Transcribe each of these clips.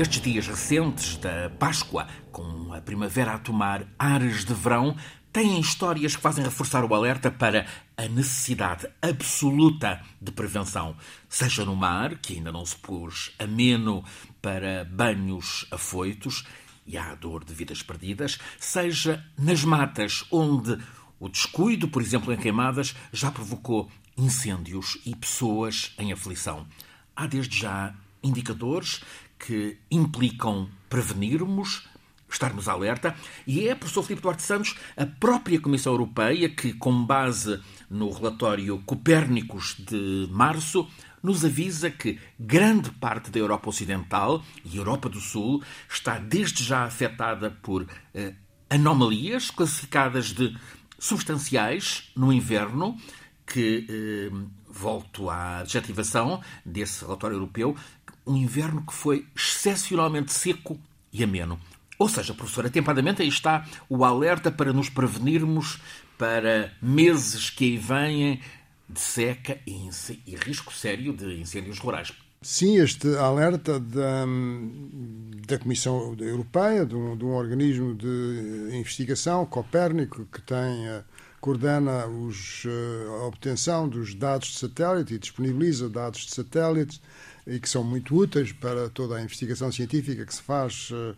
Estes dias recentes da Páscoa, com a primavera a tomar ares de verão, têm histórias que fazem reforçar o alerta para a necessidade absoluta de prevenção, seja no mar, que ainda não se pôs ameno para banhos afoitos e há a dor de vidas perdidas, seja nas matas, onde o descuido, por exemplo, em queimadas, já provocou incêndios e pessoas em aflição. Há desde já indicadores que implicam prevenirmos, estarmos alerta, e é, professor Filipe Duarte Santos, a própria Comissão Europeia que, com base no relatório Copérnicos de março, nos avisa que grande parte da Europa Ocidental e Europa do Sul está desde já afetada por eh, anomalias classificadas de substanciais no inverno, que eh, volto à adjetivação desse relatório europeu, um inverno que foi excepcionalmente seco e ameno. Ou seja, professor, atempadamente aí está o alerta para nos prevenirmos para meses que aí vêm de seca e, e risco sério de incêndios rurais. Sim, este alerta da, da Comissão Europeia, de um, de um, organismo de investigação, Copérnico, que tem, eh, coordena os, eh, a obtenção dos dados de satélite e disponibiliza dados de satélites e que são muito úteis para toda a investigação científica que se faz uh,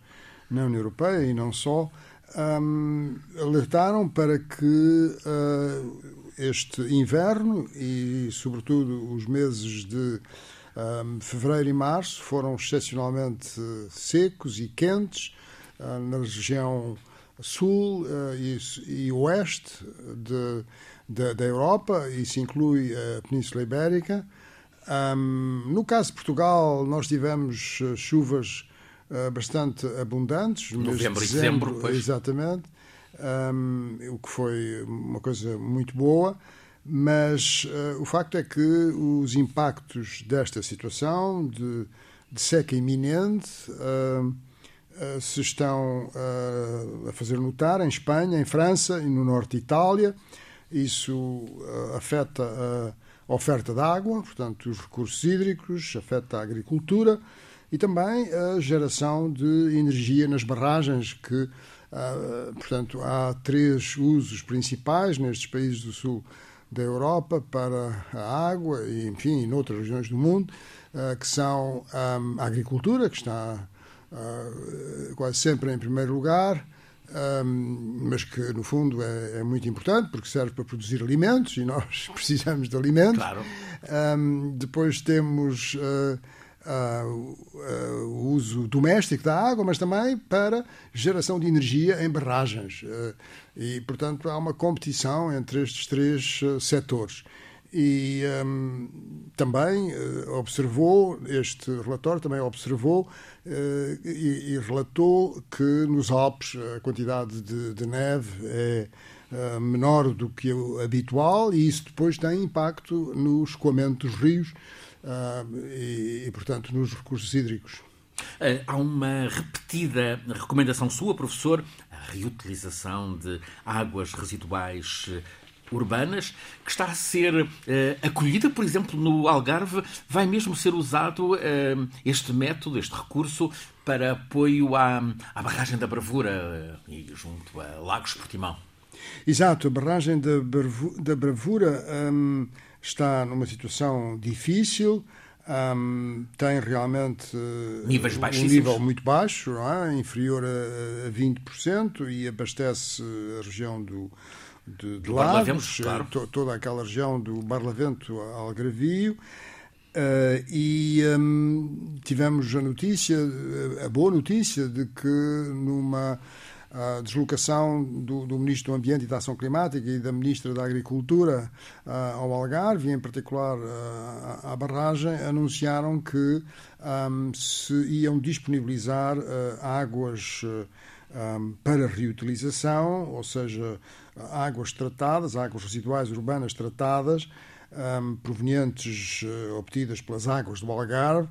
na União Europeia e não só, um, alertaram para que uh, este inverno e, sobretudo, os meses de um, fevereiro e março foram excepcionalmente secos e quentes uh, na região sul e, e, oeste de, de, da Europa, isso inclui a Península Ibérica. Um, no caso de Portugal, nós tivemos uh, chuvas uh, bastante abundantes. Novembro e dezembro, pois. Exatamente. Um, o que foi uma coisa muito boa. Mas uh, o facto é que os impactos desta situação de, de seca iminente se estão a fazer notar em Espanha, em França e no norte de Itália. Isso afeta a oferta de água, portanto, os recursos hídricos, afeta a agricultura e também a geração de energia nas barragens, que, ah, portanto, há três usos principais nestes países do sul da Europa para a água e, enfim, em outras regiões do mundo, ah, que são a agricultura, que está ah, quase sempre em primeiro lugar, um, mas que no fundo é, é, muito importante porque serve para produzir alimentos e nós precisamos de alimentos. Claro. Um, depois temos uh, uh, uh, o uso doméstico da água, mas também para geração de energia em barragens. e, portanto, há uma competição entre estes três setores e um, também uh, observou, este relatório também observou uh, e, e, relatou que nos Alpes a quantidade de, de neve é uh, menor do que o habitual e isso depois tem impacto no escoamento dos rios e, e, portanto, nos recursos hídricos. Há uma repetida recomendação sua, professor, a reutilização de águas residuais urbanas, que está a ser uh, acolhida, por exemplo, no Algarve, vai mesmo ser usado uh, este método, este recurso, para apoio à, à barragem da Bravura uh, e junto a Lagos Portimão. Exato, a barragem da, da Bravura um, está numa situação difícil. Um, tem realmente Níveis um nível muito baixo, é? inferior a, a 20%, e abastece a região do, de, de Lagos, claro. to, toda aquela região do Barlavento ao Algravio. Uh, e um, tivemos a notícia, a boa notícia, de que numa uh, deslocação do, do, Ministro do Ambiente e da Ação Climática e da Ministra da Agricultura uh, ao Algarve, em particular à barragem, anunciaram que um, se iam disponibilizar águas um, para reutilização, ou seja, águas tratadas, águas residuais urbanas tratadas, um, provenientes uh, obtidas pelas águas do Algarve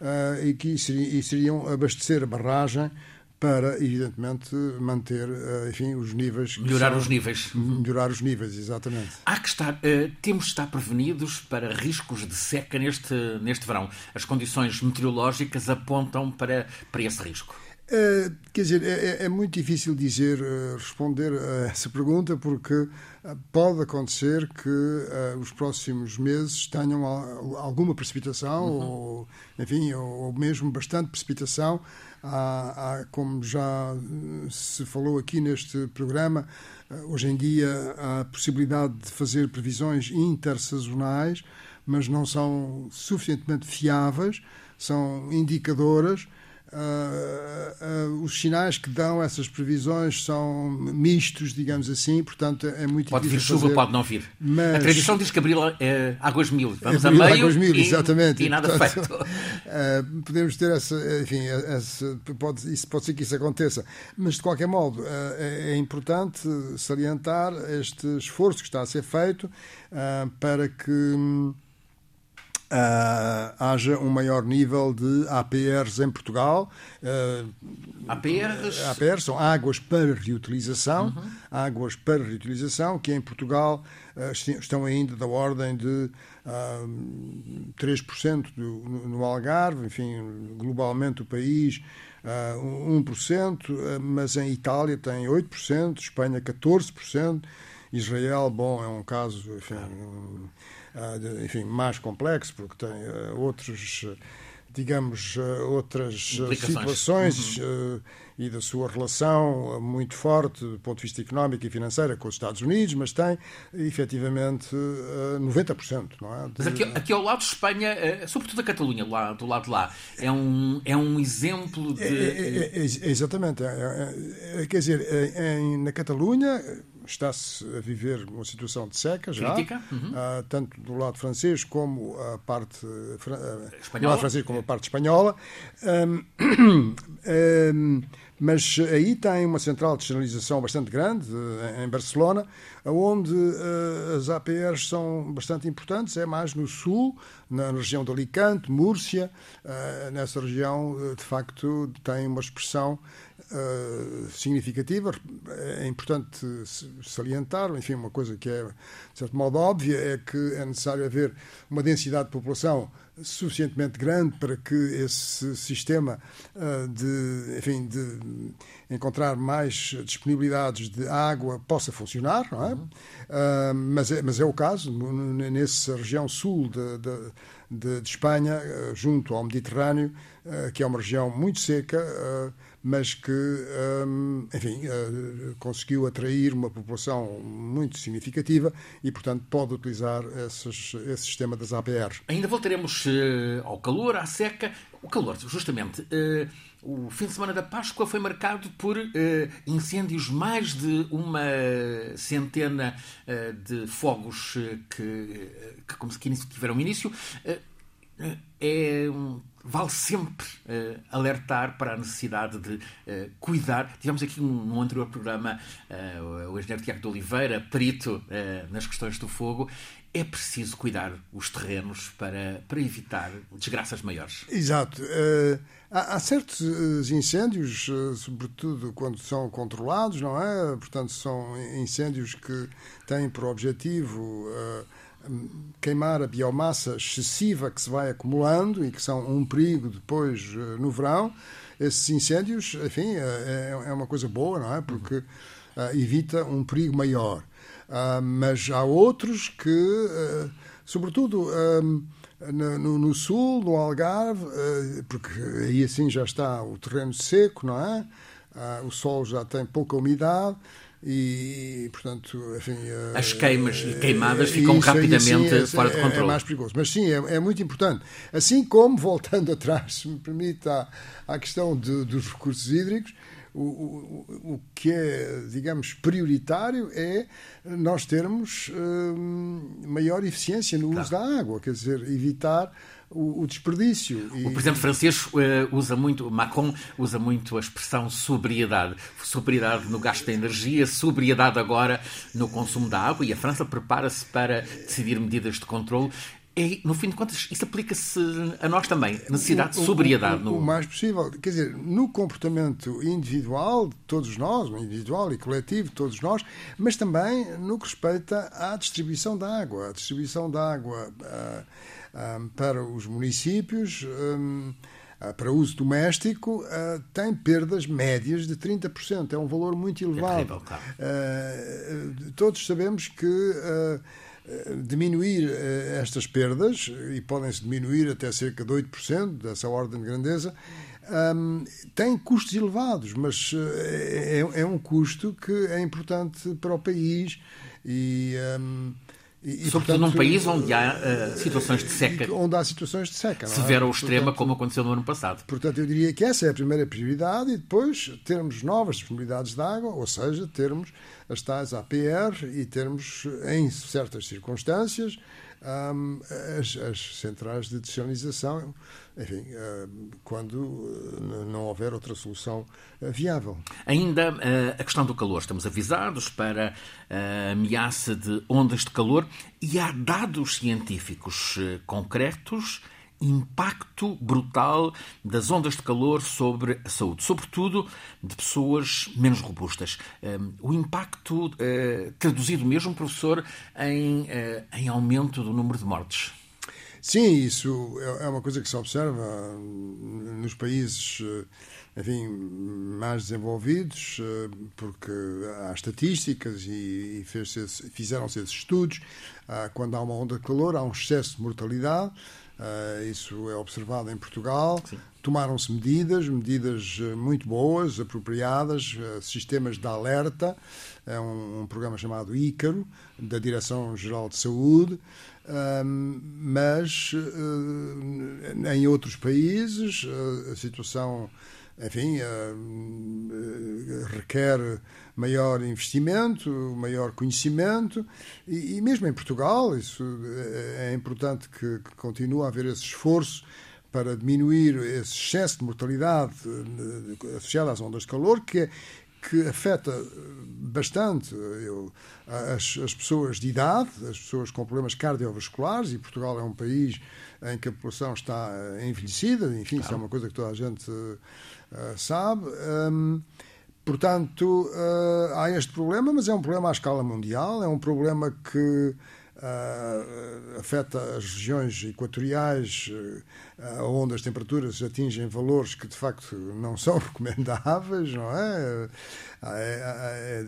uh, e que e seriam abastecer a barragem para, evidentemente, manter, uh, enfim, os níveis. Melhorar são, os níveis. Melhorar os níveis, exatamente. Há que estar, temos de estar prevenidos para riscos de seca neste, neste verão. As condições meteorológicas apontam para, para esse risco. Uh, quer dizer, é, é, é, muito difícil dizer, uh, responder a essa pergunta, porque uh, pode acontecer que os próximos meses tenham alguma precipitação, uhum. ou, enfim, ou, ou, mesmo bastante precipitação. Há, há, como já se falou aqui neste programa, hoje em dia há a possibilidade de fazer previsões intersazonais, mas não são suficientemente fiáveis, são indicadoras Uh, uh, os sinais que dão essas previsões são mistos, digamos assim, portanto é muito pode difícil. Pode vir chuva, fazer. pode não vir. Mas... A tradição diz que abril é águas mil. Vamos abril, a meio águas mil, e, exatamente. e nada portanto, feito. Uh, podemos ter essa, enfim, essa, pode, isso, pode ser que isso aconteça, mas de qualquer modo é, é, importante salientar este esforço que está a ser feito para que hum, uh, haja um maior nível de APRs em Portugal. Uh, APRs? APRs são águas para reutilização, uhum. águas para reutilização, que em Portugal uh, estão ainda da ordem de uh, 3% do, no, no Algarve, enfim, globalmente o país uh, 1%, mas em Itália tem 8%, Espanha 14%, Israel, bom, é um caso, enfim, ah, enfim, mais complexo, porque tem ah, outros digamos, ah, outras situações uhum. e da sua relação muito forte do ponto de vista económico e financeiro com os Estados Unidos, mas tem efetivamente 90%, não é? De... Mas aqui, aqui, ao lado de Espanha, sobretudo a Catalunha, lá, do lado de lá, é um, é um exemplo de. É, é, é, é exatamente. É, é, quer dizer, na Catalunha está-se a viver uma situação de seca já, Crítica. Uhum. Uh, tanto do lado francês como a parte uh, espanhola. do lado francês como a parte espanhola. Um, um, mas aí tem uma central de sinalização bastante grande, em Barcelona, onde uh, as APRs são bastante importantes, é mais no sul, na região de Alicante, Múrcia. Uh, nessa região, de facto, tem uma expressão uh, significativa. É importante salientar, enfim, uma coisa que é, de certo modo, óbvia, é que é necessário haver uma densidade de população suficientemente grande para que esse sistema uh, de, enfim, de encontrar mais disponibilidades de água possa funcionar, não é? Uh, mas, é mas é o caso, nessa região sul de, de, de, de Espanha, junto ao Mediterrâneo, que é uma região muito seca, mas que, hum, enfim, uh, conseguiu atrair uma população muito significativa e, portanto, pode utilizar esses, esse sistema das APRs. Ainda voltaremos uh, ao calor, à seca. O calor, justamente. Uh, o fim de semana da Páscoa foi marcado por incêndios, mais de uma centena de fogos que, que, que tiveram início. É vale sempre uh, alertar para a necessidade de uh, cuidar. Tivemos aqui um, num anterior programa uh, o engenheiro Tiago de Oliveira, perito nas questões do fogo. É preciso cuidar os terrenos para, para evitar desgraças maiores. Exato. Há, há, certos incêndios, sobretudo quando são controlados, não é? Portanto, são incêndios que têm por objetivo queimar a biomassa excessiva que se vai acumulando e que são um perigo depois eh, no verão, esses incêndios, enfim, é, é, é uma coisa boa, não é? Porque uh, evita um perigo maior. Uh, mas há outros que, uh, sobretudo no, no, sul, no Algarve, porque aí assim já está o terreno seco, não é? o sol já tem pouca umidade e, portanto, enfim, as queimas e queimadas ficam isso, rapidamente assim, fora de controle. É, é mais perigoso. Mas sim, é, é, muito importante. Assim como, voltando atrás, se me permite, à, à questão de, dos recursos hídricos, o, o, o que é, digamos, prioritário é nós termos hum, maior eficiência no claro. uso da água, quer dizer, evitar o, desperdício. O presidente francês uh, usa muito, Macron usa muito a expressão sobriedade. Sobriedade no gasto de energia, sobriedade agora no consumo da água e a França prepara-se para decidir medidas de controle. É, no fim de contas, isso aplica-se a nós também. Necessidade de sobriedade. O, o, o, o, mais possível. Quer dizer, no comportamento individual de todos nós, individual e coletivo de todos nós, mas também no que respeita à distribuição da água. A distribuição da água uh, uh, para os municípios. Um, ah, para uso doméstico tem perdas médias de 30%. É um valor muito elevado. É terrível, claro. todos sabemos que eh, diminuir eh, estas perdas, e podem-se diminuir até cerca de 8%, dessa ordem de grandeza, um, tem custos elevados, mas eh, é, é, um custo que é importante para o país e. Um, e, Sobretudo portanto, num país onde há uh, situações de seca. Onde há situações de seca. Severa é? ou extrema, portanto, como aconteceu no ano passado. Portanto, eu diria que essa é a primeira prioridade e depois termos novas disponibilidades de água, ou seja, termos as tais APR e termos, em certas circunstâncias, um, as, as, centrais de desalinização, enfim, quando uh, não houver outra solução uh, viável. Ainda uh, a questão do calor. Estamos avisados para a ameaça de ondas de calor e há dados científicos concretos impacto brutal das ondas de calor sobre a saúde, sobretudo de pessoas menos robustas. Hum, o impacto eh, traduzido mesmo, professor, em, eh, em aumento do número de mortes. Sim, isso é, é uma coisa que se observa nos países eh, enfim, mais desenvolvidos, porque há estatísticas e fizeram-se esses estudos. Ah, quando há uma onda de calor, há um excesso de mortalidade Uh, isso é observado em Portugal. Tomaram-se medidas, medidas eh, muito boas, apropriadas, uh, sistemas de alerta. É um, um, programa chamado Ícaro, da Direção-Geral de Saúde. mas uh, em outros países a situação enfim, requer maior investimento, maior conhecimento e, e, mesmo em Portugal isso é, é importante que, que continue a haver esse esforço para diminuir esse excesso de mortalidade eh, associado às ondas de calor que é, que afeta bastante eu, as, as, pessoas de idade, as pessoas com problemas cardiovasculares, e Portugal é um país em que a população está envelhecida, enfim, claro. isso é uma coisa que toda a gente sabe. Um, Portanto, uh, há este problema, mas é um problema à escala mundial, é um problema que uh, afeta as regiões equatoriais, uh, onde as temperaturas atingem valores que de facto não são recomendáveis, não é? é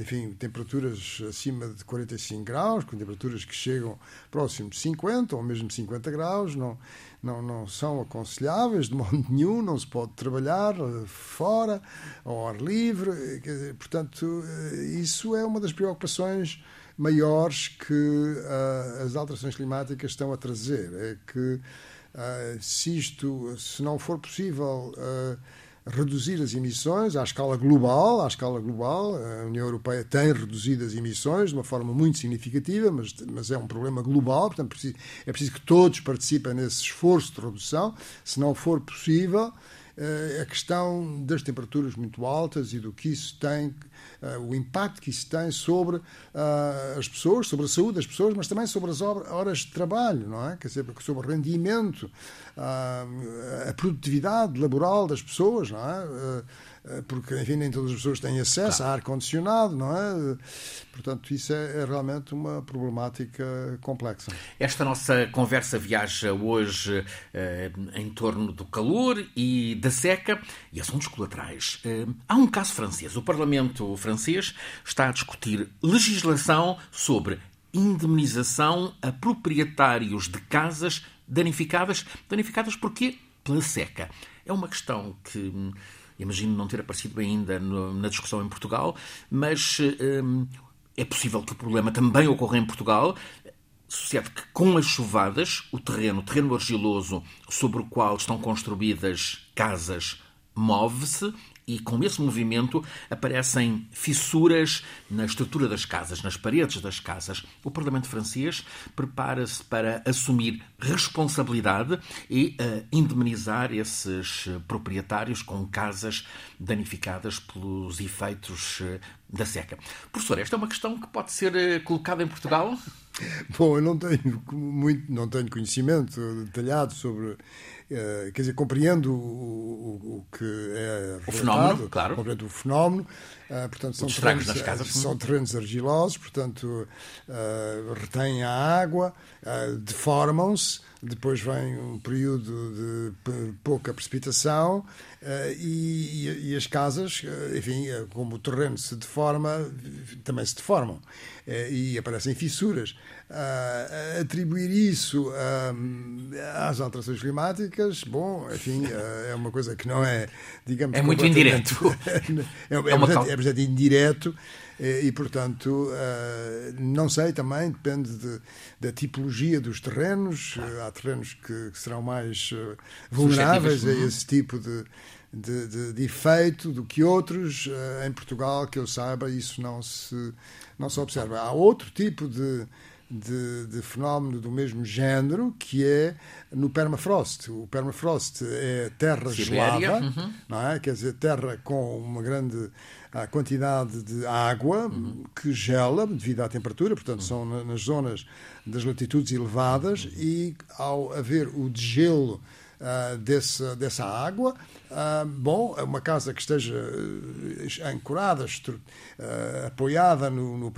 enfim, temperaturas acima de 45 graus, com temperaturas que chegam próximo de 50 ou mesmo 50 graus, não não, não são aconselháveis de modo nenhum, não se pode trabalhar eh, fora, ao ar livre. Portanto, eh, isso é uma das preocupações maiores que uh, as alterações climáticas estão a trazer. É que uh, se isto, se não for possível. Uh, reduzir as emissões à escala global. À escala global, a União Europeia tem reduzido as emissões de uma forma muito significativa, mas, mas é um problema global, portanto é preciso que todos participem nesse esforço de redução. Se não for possível, a questão das temperaturas muito altas e do que isso tem, eh, o impacto que isso tem sobre eh, as pessoas, sobre a saúde das pessoas, mas também sobre as horas de trabalho, não é? Quer dizer, sobre o rendimento, a produtividade laboral das pessoas, não é? Eh, porque, enfim, nem todas as pessoas têm acesso claro. a ar-condicionado, não é? Portanto, isso é, é, realmente uma problemática complexa. Esta nossa conversa viaja hoje eh, em torno do calor e da seca e assuntos colaterais. Eh, há um caso francês. O Parlamento francês está a discutir legislação sobre indemnização a proprietários de casas danificadas. Danificadas porquê? Pela seca. É uma questão que hum, imagino não ter aparecido ainda no, na discussão em Portugal, mas hum, é possível que o problema também ocorra em Portugal. Sucede que com as chuvadas, o terreno, o terreno argiloso sobre o qual estão construídas casas, move-se, e com esse movimento aparecem fissuras na estrutura das casas, nas paredes das casas. O Parlamento francês prepara-se para assumir responsabilidade e uh, indemnizar esses proprietários com casas danificadas pelos efeitos uh, da seca. Professor, esta é uma questão que pode ser uh, colocada em Portugal? Bom, eu não tenho muito, não tenho conhecimento detalhado sobre eh, quer dizer, compreendo o, o, o que é o fenómeno, claro. compreendo o fenómeno, uh, portanto são terrenos, nas casas. são terrenos argilosos, portanto retêm a água, deformam-se, depois vem um período de pouca precipitação e, e, as casas, enfim, como o terreno se deforma, também se deformam e aparecem fissuras. Atribuir isso às alterações climáticas, bom, enfim, é uma coisa que não é, digamos... É muito indireto. é, é, é, é bastante indireto e, e portanto, não sei também, depende de, da tipologia dos terrenos. há terrenos que, que serão mais vulneráveis a uhum. esse tipo de... De, de, de, efeito do que outros. em Portugal, que eu saiba, isso não se, não se observa. Há outro tipo de, de, de, fenómeno do mesmo género, que é no permafrost. O permafrost é terra Sibéria, gelada, uhum. não é? quer dizer, terra com uma grande a quantidade de água uhum. que gela devido à temperatura, portanto, uhum. são nas zonas das latitudes elevadas, e ao haver o degelo uh, desse, dessa água. Uh, bom, é uma casa que esteja uh, ancorada, apoiada no, no,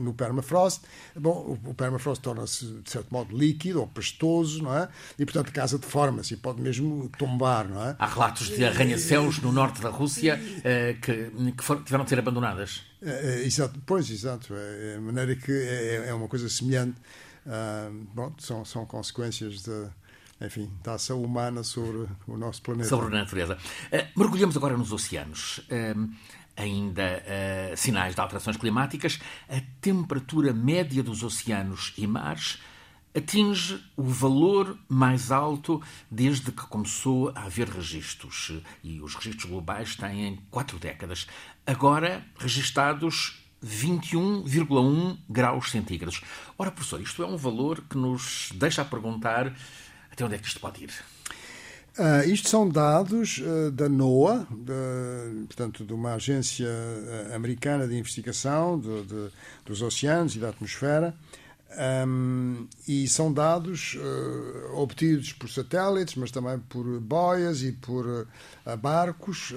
no, permafrost, bom, o, o permafrost torna-se, de certo modo, líquido ou pastoso, não é? E, portanto, a casa deforma-se e pode mesmo tombar, não é? Há relatos de arranha-céus no norte da Rússia que, que foram, tiveram de ser abandonadas. É, é, exato, pois, exato. É, é, maneira que é, é uma coisa semelhante. Uh, bom, são, são consequências de, enfim, ação humana sobre o nosso planeta. Sobre a natureza. Uh, mergulhamos agora nos oceanos. Uh, ainda uh, sinais de alterações climáticas. A temperatura média dos oceanos e mares atinge o valor mais alto desde que começou a haver registros. E os registros globais têm quatro décadas. Agora, registados 21,1 graus centígrados. Ora, professor, isto é um valor que nos deixa a perguntar até onde é que isto pode ir? Uh, isto são dados uh, da NOAA, de, portanto, de uma agência uh, americana de investigação de, de, dos oceanos e da atmosfera, um, e são dados obtidos por satélites, mas também por boias e por barcos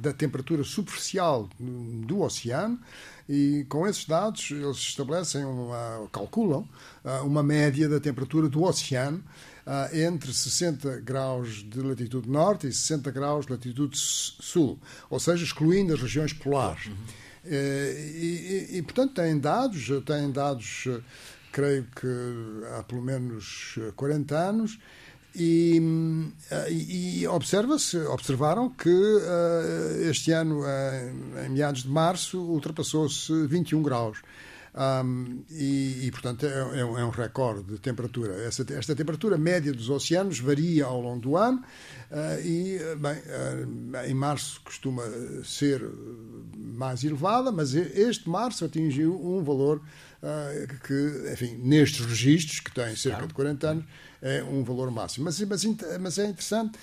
da temperatura superficial do oceano. E com esses dados eles estabelecem, uma, calculam uma média da temperatura do oceano uh, entre 60 graus de latitude norte e 60 graus de latitude sul, ou seja, excluindo as regiões polares. Uhum. Uh, e, e, e, portanto, têm dados, têm dados, eh, creio que há pelo menos 40 anos, e, e, e observa-se, observaram que uh, este ano, uh, em meados de março, ultrapassou-se 21 graus. Um, e, e, portanto, é, é, um, é, recorde de temperatura. Essa, esta temperatura média dos oceanos varia ao longo do ano uh, e, bem, uh, em março costuma ser mais elevada, mas este março atingiu um valor uh, que, enfim, nestes registros, que têm cerca de 40 anos, é um valor máximo. Mas, mas, mas é interessante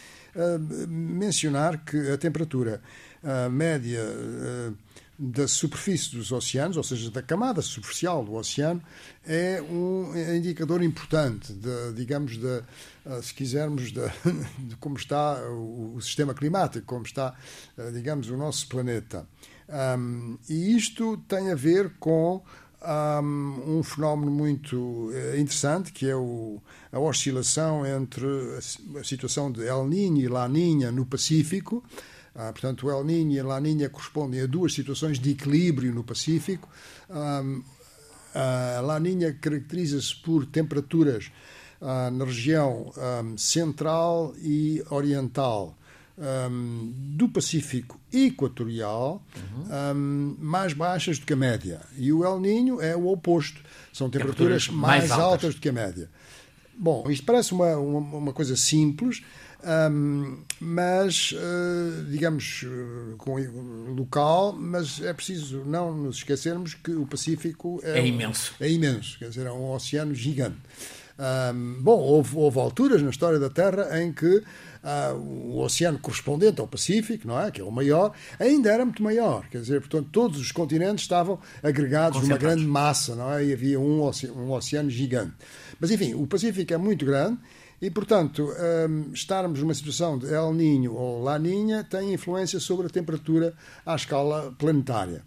mencionar que a temperatura média da superfície dos oceanos, ou seja, da camada superficial do oceano, é um indicador importante, de, digamos, de, ah, se quisermos, de, de como está o, o, sistema climático, como está, ah, digamos, o nosso planeta. Um, e isto tem a ver com um, um fenómeno muito eh, interessante, que é o, a oscilação entre a situação de El Niño e La Niña no Pacífico, ah, portanto, o El Niño e a La Niña correspondem a duas situações de equilíbrio no Pacífico. a La Niña caracteriza-se por temperaturas ah, na região central e oriental do Pacífico equatorial uhum. mais baixas do que a média. E o El Niño é o oposto. São temperaturas, temperaturas mais, mais altas. altas do que a média. Bom, isto parece uma, uma, uma coisa simples, um, mas, uh, digamos, uh, com, local, mas é preciso não nos esquecermos que o Pacífico é, é imenso. É imenso, quer dizer, é um oceano gigante. Um, bom, houve, houve, alturas na história da Terra em que uh, o oceano correspondente ao Pacífico, não é, que é o maior, ainda era muito maior. Quer dizer, portanto, todos os continentes estavam agregados numa grande massa, não é? E havia um oceano, um oceano gigante. Mas, enfim, o Pacífico é muito grande e, portanto, um, estarmos numa situação de El Niño ou La Niña tem influência sobre a temperatura à escala planetária.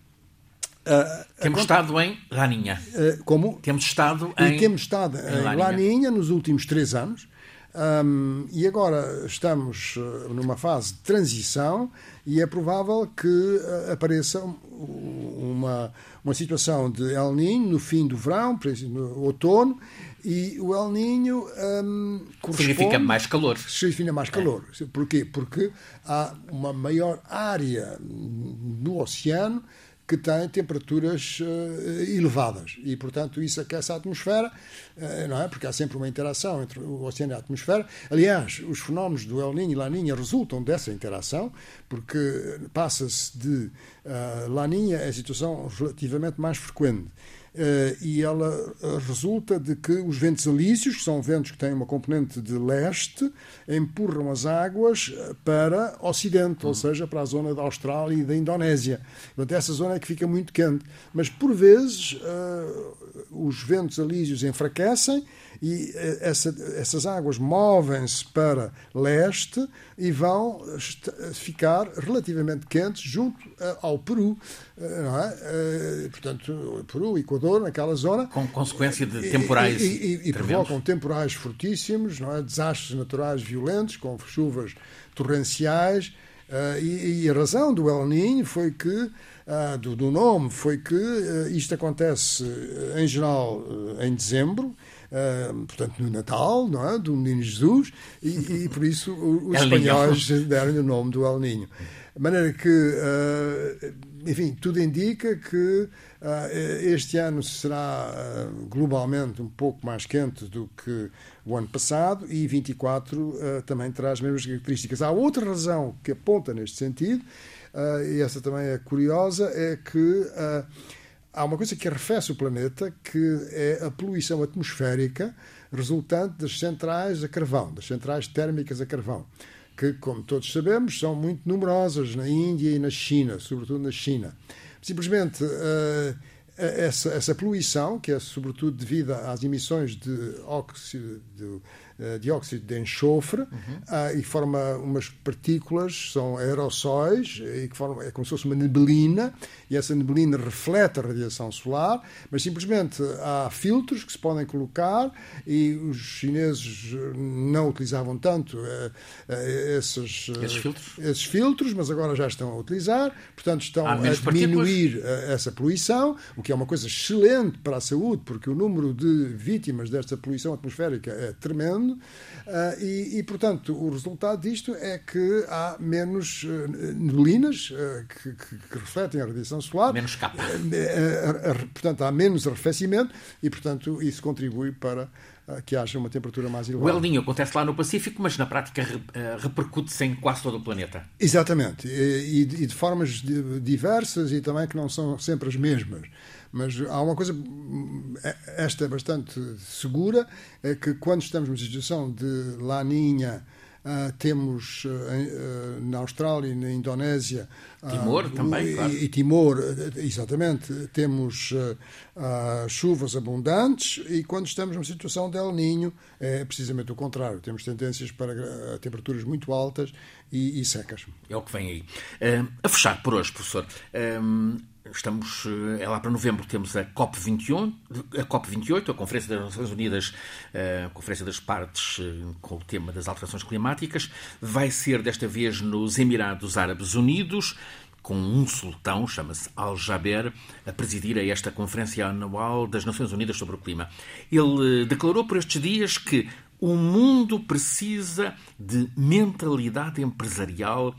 Uh, temos estado em Laninha. Uh, como? Temos estado em. E temos estado em, em Laninha nos últimos três anos. Um, e agora estamos uh, numa fase de transição e é provável que uh, apareça uma, uma situação de El Niño no fim do verão, no outono, e o El Niño um, significa mais calor. Significa mais calor. É. Porquê? Porque há uma maior área no oceano que tem temperaturas uh, elevadas e, portanto, isso aquece a atmosfera, uh, não é? Porque há sempre uma interação entre o oceano e a atmosfera. Aliás, os fenómenos do El Niño e La Niña resultam dessa interação, porque passa-se de uh, La Niña a situação relativamente mais frequente. Uh, e ela uh, resulta de que os ventos alísios, que são ventos que têm uma componente de leste, empurram as águas eh, para ocidente, ou seja, para a zona da Austrália e da Indonésia. Portanto, essa zona é que fica muito quente. Mas, por vezes, os ventos alísios enfraquecem e eh, essa, essas águas movem-se para leste e vão ficar relativamente quentes junto eh, ao Peru, eh, é? portanto, Peru, Equador, naquela zona. Com consequência de temporais. E, e, e provocam temporais fortíssimos, não é? desastres naturais violentos, com chuvas torrenciais. Uh, e, e, a razão do El Niño foi que, uh, do, do, nome, foi que uh, isto acontece em geral em dezembro portanto, no Natal, não é? do Menino Jesus, e, e por isso os espanhóis deram-lhe o nome do El Niño. De maneira que, uh, enfim, tudo indica que uh, este ano será uh, globalmente um pouco mais quente do que o ano passado e 24 também terá as mesmas características. Há outra razão que aponta neste sentido, e essa também é curiosa, é que há uma coisa que arrefece o planeta, que é a poluição atmosférica resultante das centrais a carvão, das centrais térmicas a carvão, que, como todos sabemos, são muito numerosas na Índia e na China, sobretudo na China. Simplesmente uh, essa, essa poluição, que é sobretudo devido às emissões de óxido de, uh, dióxido de enxofre uhum. uh, e forma umas partículas, são aerossóis, e que formam, é como se fosse uma neblina, e essa neblina reflete a radiação solar, mas simplesmente há filtros que se podem colocar e os chineses não utilizavam tanto esses, esses, filtros? esses filtros, mas agora já estão a utilizar, portanto estão a diminuir essa poluição, o que é uma coisa excelente para a saúde, porque o número de vítimas desta poluição atmosférica é tremendo mundo, uh, e, e, portanto, o resultado disto é que há menos uh, neblinas uh, que, que, que, refletem a radiação solar. Menos capa. portanto, há menos arrefecimento e, portanto, isso contribui para que haja uma temperatura mais elevada. O El acontece lá no Pacífico, mas na prática repercute-se em quase todo o planeta. Exatamente, e, e de formas diversas e também que não são sempre as mesmas. Mas há uma coisa, esta é bastante segura, é que quando estamos numa situação de laninha, Uh, temos uh, uh, na Austrália e na Indonésia. Timor também, e, claro. E Timor, exatamente. Temos chuvas abundantes e quando estamos numa situação de El Ninho é precisamente o contrário. Temos tendências para temperaturas muito altas e, e secas. É o que vem aí. a fechar por hoje, professor. Estamos, eh, é lá para novembro, temos a COP21, a COP28, a Conferência das Nações Unidas, eh, a Conferência das Partes eh, com o tema das alterações climáticas. Vai ser desta vez nos Emirados Árabes Unidos, com um sultão, chama-se Al-Jaber, a presidir a esta Conferência Anual das Nações Unidas sobre o Clima. Ele declarou por estes dias que o mundo precisa de mentalidade empresarial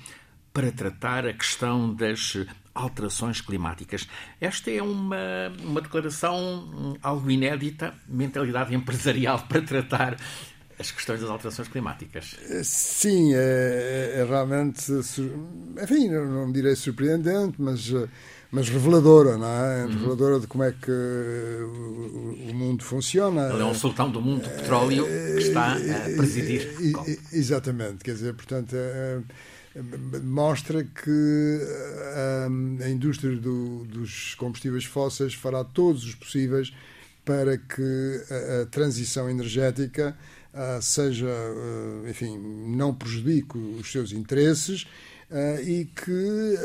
para tratar a questão das alterações climáticas. Esta é uma, uma declaração hum, algo inédita, mentalidade empresarial para tratar as questões das alterações climáticas. Sim, é, é realmente, enfim, não direi surpreendente, mas mas reveladora, não é? Uhum. Reveladora de como é que o mundo funciona. Ele é um sultão do mundo do petróleo que está a presidir. Exatamente, quer dizer, portanto, é, mostra que a indústria do, dos combustíveis fósseis fará todos os possíveis para que a, a transição energética seja, enfim, não prejudique os seus interesses e que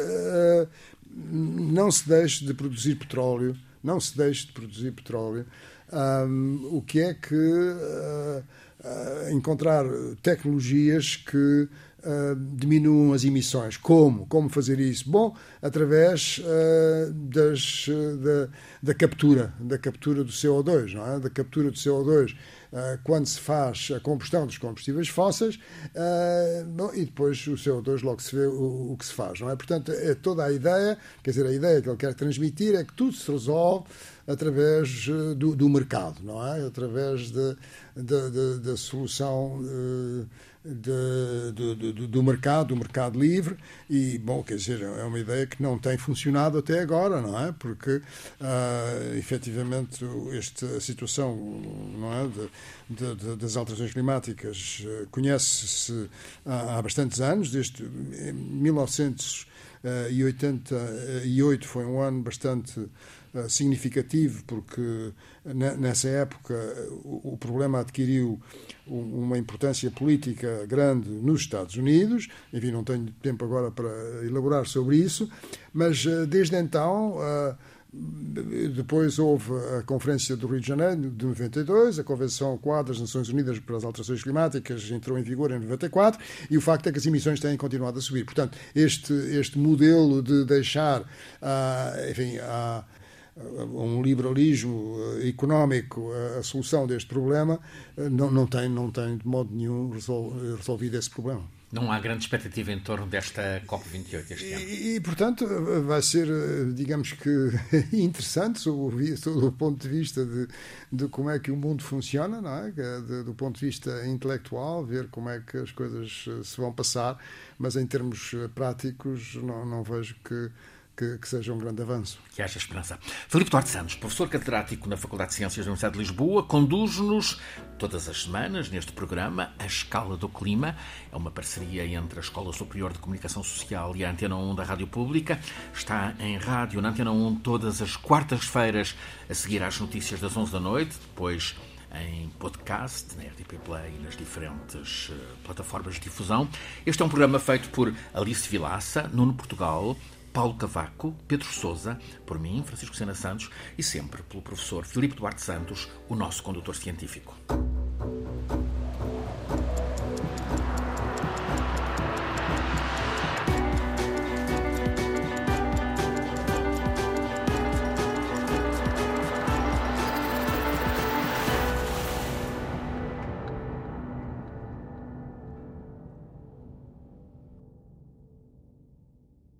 não se deixe de produzir petróleo, não se deixe de produzir petróleo, o que é que encontrar tecnologias que uh, diminuam as emissões. Como? Como fazer isso? Bom, através das, da, da, captura, da captura do CO2, não é? Da captura do CO2 ah, quando se faz a combustão dos combustíveis fósseis ah, e depois o CO2 logo se vê o, que se faz, não é? Portanto, é toda a ideia, quer dizer, a ideia que ele quer transmitir é que tudo se resolve através ah, do, do mercado, não é? Através da solução de, de, de, do mercado, do mercado livre, e, bom, quer dizer, é uma ideia que não tem funcionado até agora, não é? Porque, uh, efetivamente, esta situação não é? De, de, das alterações climáticas uh, conhece-se há, há bastantes anos, desde 1988 foi um ano bastante significativo, porque nessa época o problema adquiriu uma importância política grande nos Estados Unidos. Enfim, não tenho tempo agora para elaborar sobre isso, mas eh, desde então. Eh, depois houve a Conferência do Rio de Janeiro, de 92, a Convenção Quadro das Nações Unidas para as Alterações Climáticas entrou em vigor em 94, e o facto é que as emissões têm continuado a subir. Portanto, este, este modelo de deixar, uh, enfim, um liberalismo eh, económico a solução deste problema, eh, não, não, tem, não tem de modo nenhum resolvido esse problema. Não há grande expectativa em torno desta COP28 este ano. E, e portanto, vai ser, eh, digamos que, interessante, sob, sob o ponto de vista de, de, como é que o mundo funciona, não é? De, do ponto de vista intelectual, ver como é que as coisas se vão passar, mas em termos práticos, não, não vejo que que, que, seja um grande avanço. Que haja esperança. Filipe Duarte Santos, professor catedrático na Faculdade de Ciências da Universidade de Lisboa, conduz-nos todas as semanas neste programa A Escala do Clima. É uma parceria entre a Escola Superior de Comunicação Social e a Antena 1 da Rádio Pública. Está em rádio na Antena 1 todas as quartas-feiras a seguir às notícias das 11 da noite, depois em podcast, na RTP Play e nas diferentes uh, plataformas de difusão. Este é um programa feito por Alice Vilaça, Nuno Portugal, Paulo Cavaco, Pedro Souza, por mim, Francisco Sena Santos e sempre pelo professor Filipe Duarte Santos, o nosso condutor científico.